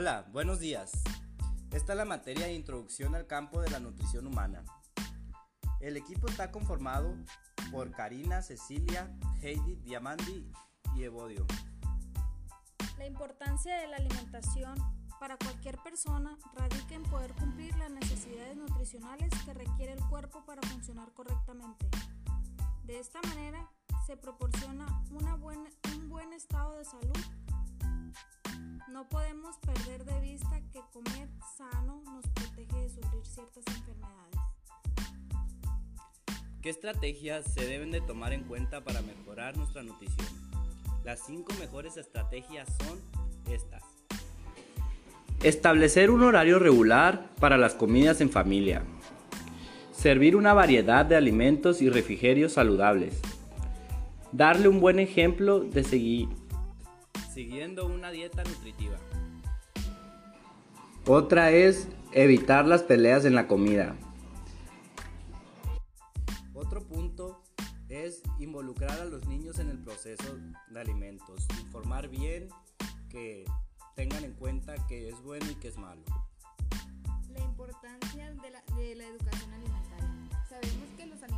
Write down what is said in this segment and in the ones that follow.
Hola, buenos días. Esta es la materia de introducción al campo de la nutrición humana. El equipo está conformado por Karina, Cecilia, Heidi, Diamandi y Evodio. La importancia de la alimentación para cualquier persona radica en poder cumplir las necesidades nutricionales que requiere el cuerpo para funcionar correctamente. De esta manera se proporciona un buen estado de salud. No podemos perder de vista que comer sano nos protege de sufrir ciertas enfermedades. ¿Qué estrategias se deben de tomar en cuenta para mejorar nuestra nutrición? Las cinco mejores estrategias son estas. Establecer un horario regular para las comidas en familia. Servir una variedad de alimentos y refrigerios saludables. Darle un buen ejemplo de seguir siguiendo una dieta nutritiva. Otra es evitar las peleas en la comida. Otro punto es involucrar a los niños en el proceso de alimentos, informar bien que tengan en cuenta que es bueno y que es malo. La importancia de la, de la educación alimentaria. Sabemos que los alimentos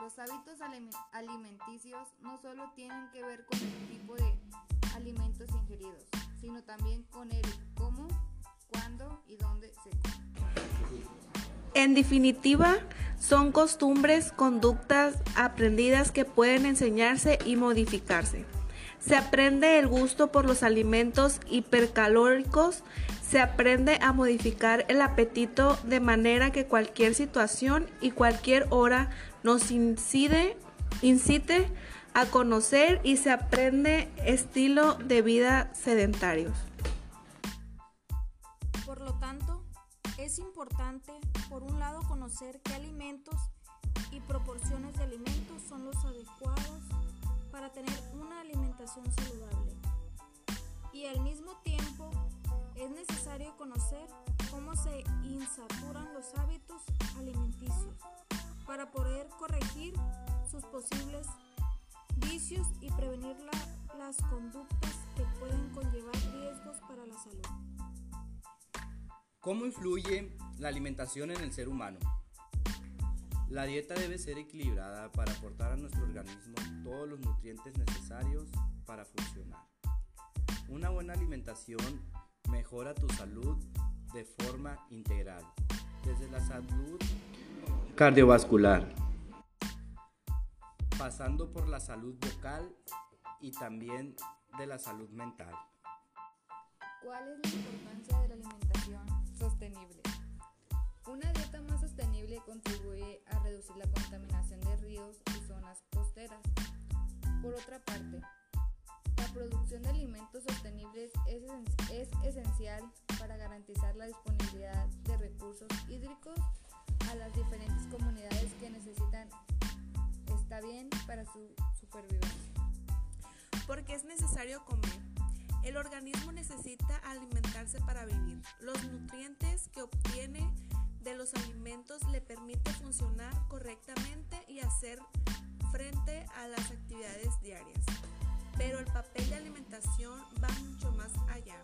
Los hábitos alimenticios no solo tienen que ver con el tipo de alimentos ingeridos, sino también con el cómo, cuándo y dónde se come. En definitiva, son costumbres, conductas aprendidas que pueden enseñarse y modificarse. Se aprende el gusto por los alimentos hipercalóricos, se aprende a modificar el apetito de manera que cualquier situación y cualquier hora nos incide, incite a conocer y se aprende estilo de vida sedentarios. Por lo tanto, es importante, por un lado, conocer qué alimentos y proporciones de alimentos son los adecuados para tener una alimentación saludable. Y al mismo tiempo, es conocer cómo se insaturan los hábitos alimenticios para poder corregir sus posibles vicios y prevenir las conductas que pueden conllevar riesgos para la salud. ¿Cómo influye la alimentación en el ser humano? La dieta debe ser equilibrada para aportar a nuestro organismo todos los nutrientes necesarios para funcionar. Una buena alimentación mejora tu salud de forma integral, desde la salud cardiovascular, pasando por la salud vocal y también de la salud mental. ¿Cuál es la importancia de la alimentación sostenible? Una dieta más sostenible contribuye a reducir la contaminación de ríos y zonas costeras. Por otra parte, producción de alimentos sostenibles es, es, esencial para garantizar la disponibilidad de recursos hídricos a las diferentes comunidades que necesitan. Está bien para su supervivencia. Porque es necesario comer. El organismo necesita alimentarse para vivir. Los nutrientes que obtiene de los alimentos le permite funcionar correctamente y hacer frente a las actividades diarias pero el papel de alimentación va mucho más allá.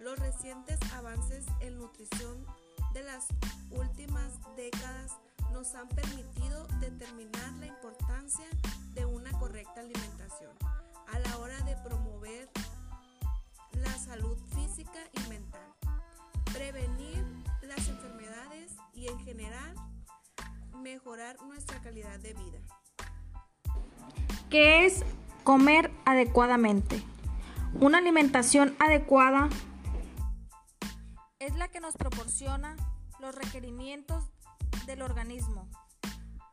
Los recientes avances en nutrición de las últimas décadas nos han permitido determinar la importancia de una correcta alimentación a la hora de promover la salud física y mental, prevenir las enfermedades y en general mejorar nuestra calidad de vida. ¿Qué es Comer adecuadamente. Una alimentación adecuada es la que nos proporciona los requerimientos del organismo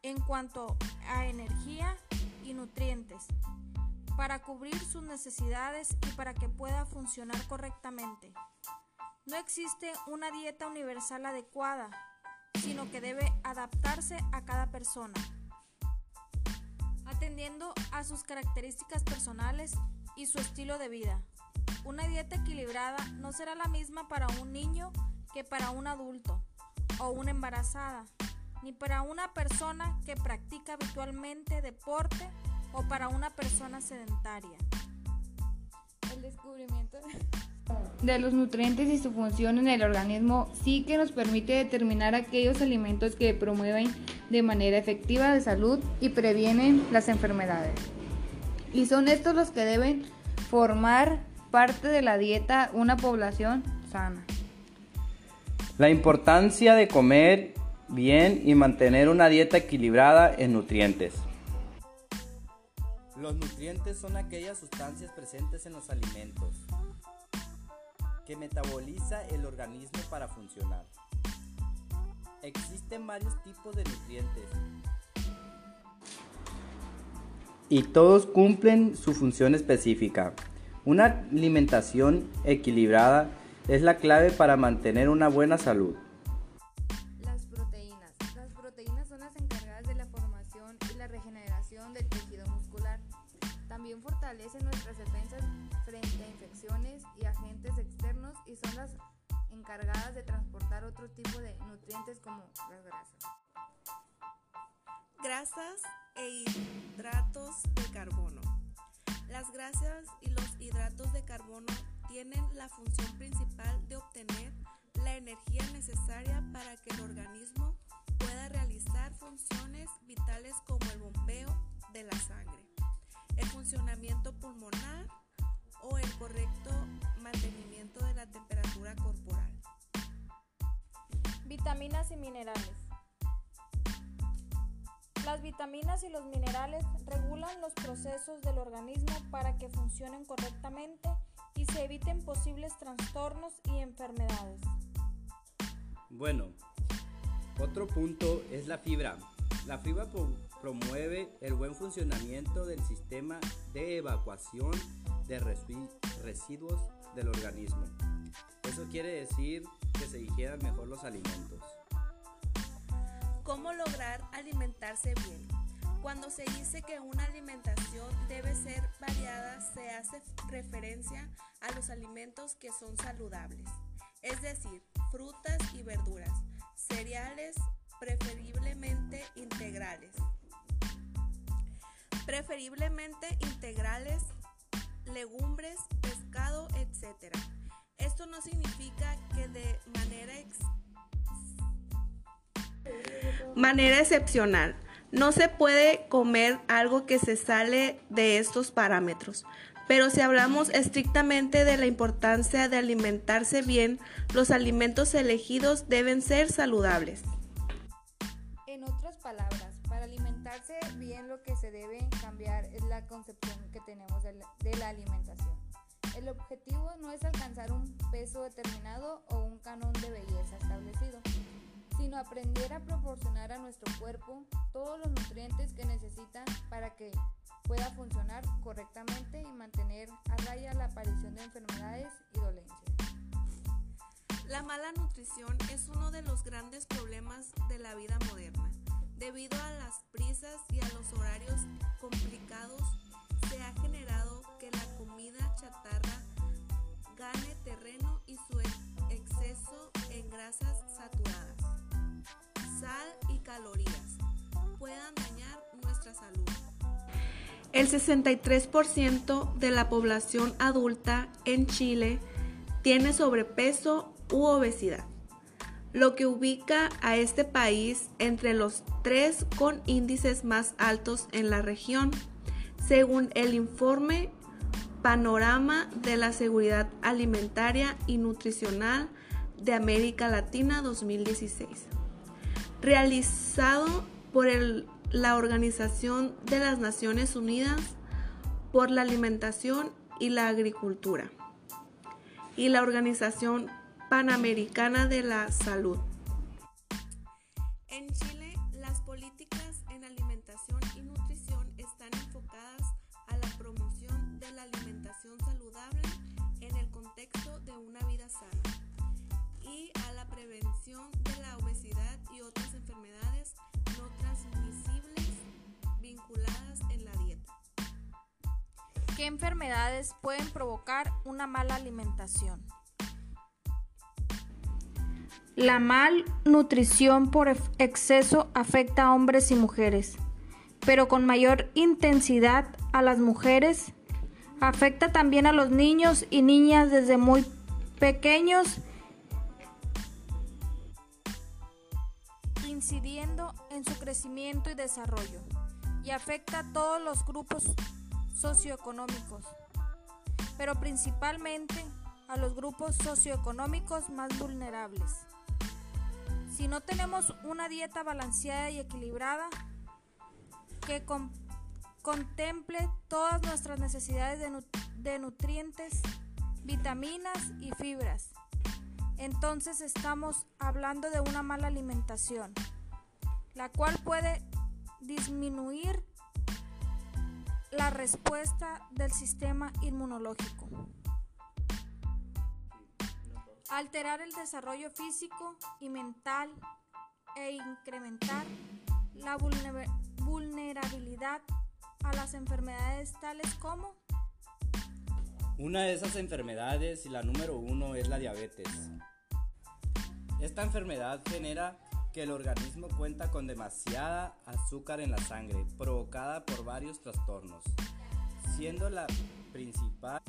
en cuanto a energía y nutrientes para cubrir sus necesidades y para que pueda funcionar correctamente. No existe una dieta universal adecuada, sino que debe adaptarse a cada persona atendiendo a sus características personales y su estilo de vida. Una dieta equilibrada no será la misma para un niño que para un adulto o una embarazada, ni para una persona que practica habitualmente deporte o para una persona sedentaria. El descubrimiento de los nutrientes y su función en el organismo sí que nos permite determinar aquellos alimentos que promueven de manera efectiva la salud y previenen las enfermedades. Y son estos los que deben formar parte de la dieta una población sana. La importancia de comer bien y mantener una dieta equilibrada en nutrientes. Los nutrientes son aquellas sustancias presentes en los alimentos que metaboliza el organismo para funcionar. Existen varios tipos de nutrientes y todos cumplen su función específica. Una alimentación equilibrada es la clave para mantener una buena salud. Las proteínas. Las proteínas son las encargadas de la formación y la regeneración del tejido muscular. También fortalecen nuestras encargadas de transportar otro tipo de nutrientes como las grasas. Grasas e hidratos de carbono. Las grasas y los hidratos de carbono tienen la función principal de obtener la energía necesaria para que el organismo pueda realizar funciones vitales como el bombeo de la sangre, el funcionamiento pulmonar o el correcto mantenimiento de la temperatura corporal. Vitaminas y minerales. Las vitaminas y los minerales regulan los procesos del organismo para que funcionen correctamente y se eviten posibles trastornos y enfermedades. Bueno, otro punto es la fibra. La fibra promueve el buen funcionamiento del sistema de evacuación de residuos del organismo. Eso quiere decir que se digieran mejor los alimentos. ¿Cómo lograr alimentarse bien? Cuando se dice que una alimentación debe ser variada, se hace referencia a los alimentos que son saludables, es decir, frutas y verduras, cereales preferiblemente integrales. Preferiblemente integrales, legumbres, pescado, etc. Esto no significa que de manera, manera excepcional no se puede comer algo que se sale de estos parámetros. Pero si hablamos estrictamente de la importancia de alimentarse bien, los alimentos elegidos deben ser saludables. En otras palabras, para alimentarse bien lo que se debe cambiar es la concepción que tenemos de la, alimentación. El objetivo no es alcanzar un peso determinado o un canon de belleza establecido sino aprender a proporcionar a nuestro cuerpo todos los nutrientes que necesita para que pueda funcionar correctamente y mantener a raya la aparición de enfermedades y dolencias. La mala nutrición es uno de los grandes problemas de la vida moderna. Debido a las prisas y a los horarios complicados, se ha generado chatarra gane terreno y su exceso en grasas saturadas sal y calorías puedan dañar nuestra salud. El 63% de la población adulta en Chile tiene sobrepeso u obesidad, lo que ubica a este país entre los tres con índices más altos en la región, según el informe Panorama de la Seguridad Alimentaria y Nutricional de América Latina 2016 realizado por la Organización de las Naciones Unidas por la Alimentación y la Agricultura y la Organización Panamericana de la Salud. Y a la prevención de la obesidad y otras enfermedades no transmisibles vinculadas en la dieta. ¿Qué enfermedades pueden provocar una mala alimentación? La malnutrición por exceso afecta a hombres y mujeres. pero con mayor intensidad a las mujeres. Afecta también a los niños y niñas desde muy pequeños, incidiendo en su crecimiento y desarrollo, y afecta a todos los grupos socioeconómicos, pero principalmente a los grupos socioeconómicos más vulnerables. Si no tenemos una dieta balanceada y equilibrada que contemple todas nuestras necesidades de, de nutrientes, vitaminas y fibras, entonces estamos hablando de una mala alimentación, la cual puede disminuir la respuesta del sistema inmunológico alterar el desarrollo físico y mental e incrementar la vulnerabilidad a las enfermedades tales como una de esas enfermedades y la número uno es la diabetes. Esta enfermedad genera que el organismo cuenta con demasiada azúcar en la sangre, provocada por varios trastornos, siendo la principal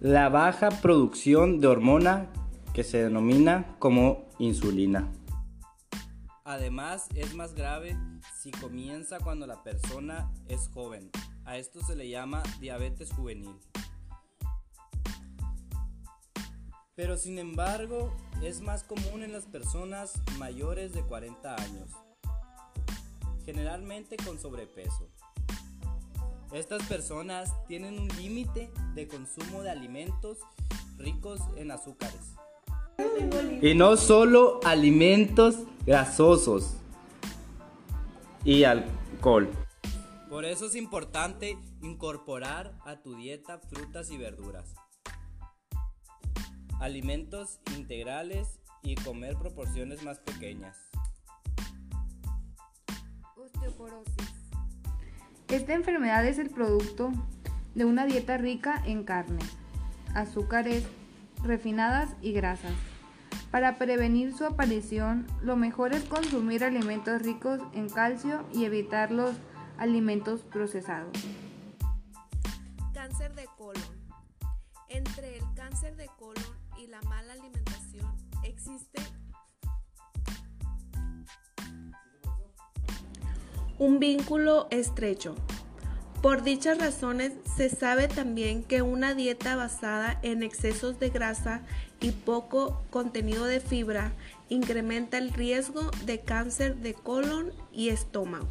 la baja producción de hormona que se denomina como insulina. Además, es más grave si comienza cuando la persona es joven. A esto se le llama diabetes juvenil. Pero sin embargo, es más común en las personas mayores de 40 años, generalmente con sobrepeso. Estas personas tienen un límite de consumo de alimentos ricos en azúcares y no solo alimentos grasosos y alcohol. Por eso es importante incorporar a tu dieta frutas y verduras, alimentos integrales y comer proporciones más pequeñas. Osteoporosis. Esta enfermedad es el producto de una dieta rica en carne, azúcares, refinadas y grasas. Para prevenir su aparición, lo mejor es consumir alimentos ricos en calcio y evitar los alimentos procesados. Cáncer de colon. Entre el cáncer de colon y la mala alimentación existe un vínculo estrecho. Por dichas razones, se sabe también que una dieta basada en excesos de grasa y poco contenido de fibra incrementa el riesgo de cáncer de colon y estómago.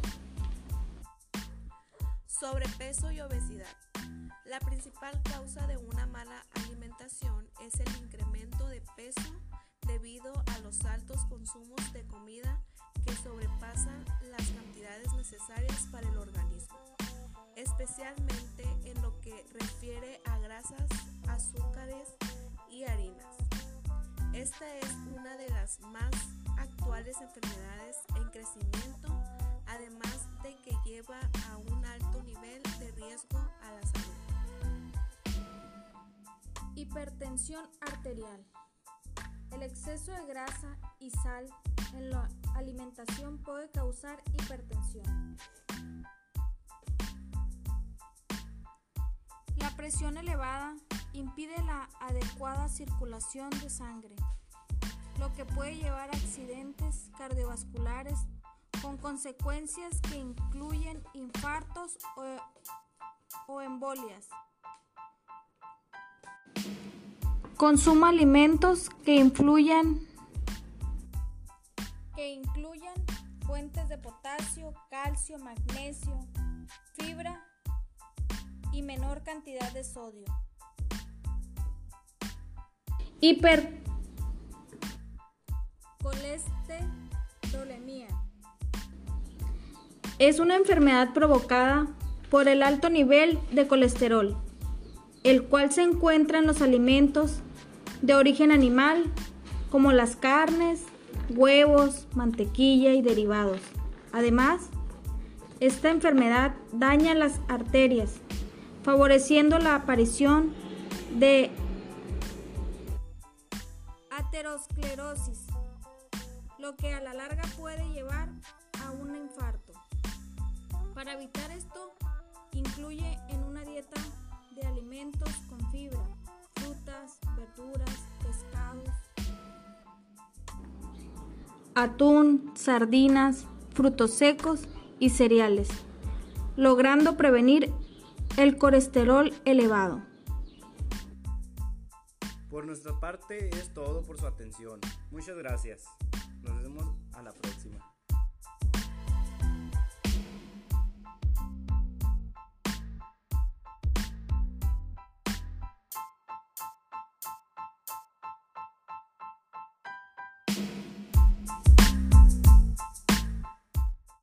Sobrepeso y obesidad. La principal causa de una mala alimentación es el incremento de peso debido a los altos consumos de comida que sobrepasan las cantidades necesarias para el organismo especialmente en lo que refiere a grasas, azúcares y harinas. Esta es una de las más actuales enfermedades en crecimiento, además de que lleva a un alto nivel de riesgo a la salud. Hipertensión arterial. El exceso de grasa y sal en la alimentación puede causar hipertensión. presión elevada impide la adecuada circulación de sangre, lo que puede llevar a accidentes cardiovasculares con consecuencias que incluyen infartos o, embolias. Consuma alimentos que influyan. Que incluyan fuentes de potasio, calcio, magnesio, fibra y menor cantidad de sodio. Hiper. Colesterolemia. Es una enfermedad provocada por el alto nivel de colesterol, el cual se encuentra en los alimentos de origen animal como las carnes, huevos, mantequilla y derivados. Además, esta enfermedad daña las arterias, favoreciendo la aparición de aterosclerosis, lo que a la larga puede llevar a un infarto. Para evitar esto, incluye en una dieta de alimentos con fibra, frutas, verduras, pescados, atún, sardinas, frutos secos y cereales, logrando prevenir el colesterol elevado. Por nuestra parte es todo por su atención. Muchas gracias. Nos vemos a la próxima.